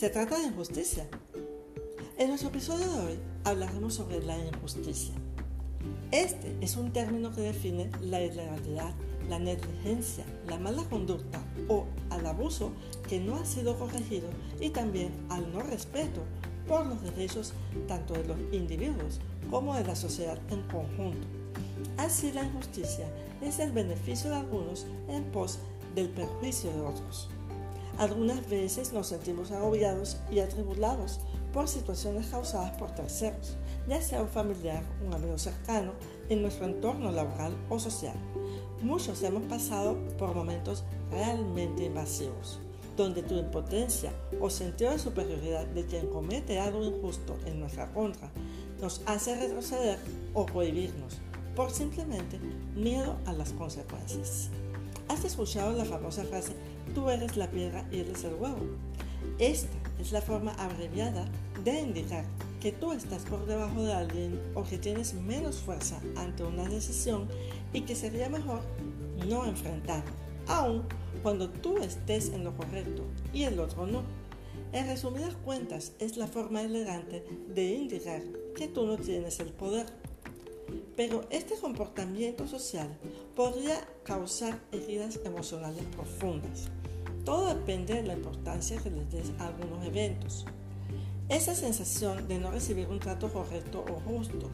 Se trata de injusticia. En nuestro episodio de hoy hablaremos sobre la injusticia. Este es un término que define la ilegalidad, la negligencia, la mala conducta o al abuso que no ha sido corregido y también al no respeto por los derechos tanto de los individuos como de la sociedad en conjunto. Así la injusticia es el beneficio de algunos en pos del perjuicio de otros. Algunas veces nos sentimos agobiados y atribulados por situaciones causadas por terceros, ya sea un familiar, un amigo cercano, en nuestro entorno laboral o social. Muchos hemos pasado por momentos realmente invasivos, donde tu impotencia o sentido de superioridad de quien comete algo injusto en nuestra contra nos hace retroceder o prohibirnos por simplemente miedo a las consecuencias. ¿Has escuchado la famosa frase, tú eres la piedra y eres el huevo? Esta es la forma abreviada de indicar que tú estás por debajo de alguien o que tienes menos fuerza ante una decisión y que sería mejor no enfrentar, aun cuando tú estés en lo correcto y el otro no. En resumidas cuentas, es la forma elegante de indicar que tú no tienes el poder. Pero este comportamiento social podría causar heridas emocionales profundas. Todo depende de la importancia que les des a algunos eventos. Esa sensación de no recibir un trato correcto o justo,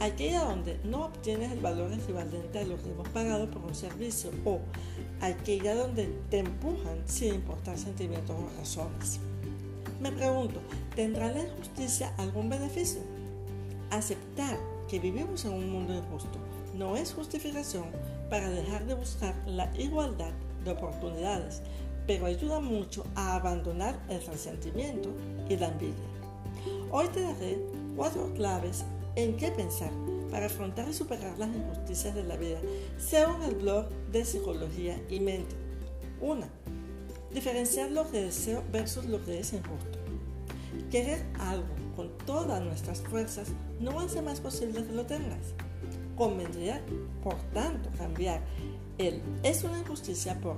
aquella donde no obtienes el valor equivalente a lo que hemos pagado por un servicio o aquella donde te empujan sin importar sentimientos o razones. Me pregunto, ¿tendrá la injusticia algún beneficio? Aceptar que vivimos en un mundo injusto no es justificación para dejar de buscar la igualdad de oportunidades, pero ayuda mucho a abandonar el resentimiento y la envidia. Hoy te daré cuatro claves en qué pensar para afrontar y superar las injusticias de la vida, según el blog de Psicología y Mente. 1. Diferenciar lo que deseo versus lo que es injusto. Querer algo con todas nuestras fuerzas no hace más posible que lo tengas. Convendría, por tanto, cambiar el es una injusticia por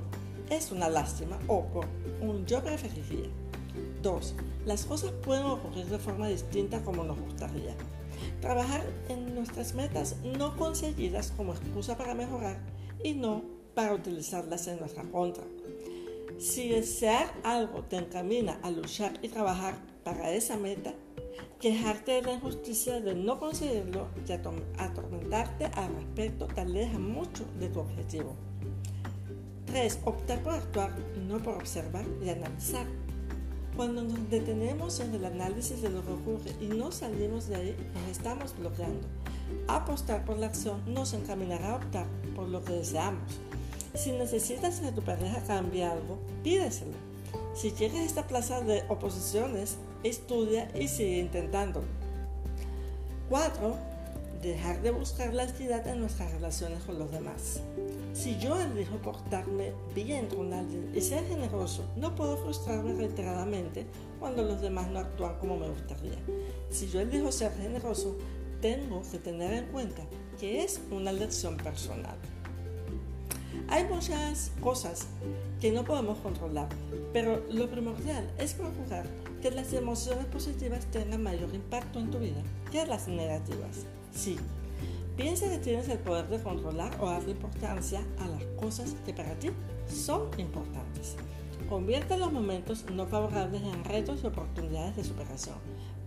es una lástima o por un yo preferiría. 2. Las cosas pueden ocurrir de forma distinta como nos gustaría. Trabajar en nuestras metas no conseguidas como excusa para mejorar y no para utilizarlas en nuestra contra. Si desear algo te encamina a luchar y trabajar para esa meta, Quejarte de la injusticia de no conseguirlo y atormentarte al respecto te aleja mucho de tu objetivo. 3. Optar por actuar no por observar y analizar. Cuando nos detenemos en el análisis de lo que ocurre y no salimos de ahí, nos estamos bloqueando. Apostar por la acción nos encaminará a optar por lo que deseamos. Si necesitas que tu pareja cambie algo, pídeselo. Si quieres esta plaza de oposiciones, estudia y sigue intentándolo. 4. Dejar de buscar la equidad en nuestras relaciones con los demás. Si yo elijo portarme bien con alguien y ser generoso, no puedo frustrarme reiteradamente cuando los demás no actúan como me gustaría. Si yo elijo ser generoso, tengo que tener en cuenta que es una lección personal. Hay muchas cosas que no podemos controlar, pero lo primordial es procurar que las emociones positivas tengan mayor impacto en tu vida que las negativas. Sí, piensa que tienes el poder de controlar o darle importancia a las cosas que para ti son importantes. Convierte los momentos no favorables en retos y oportunidades de superación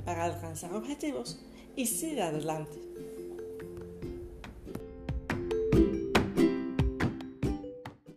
para alcanzar objetivos y sigue adelante.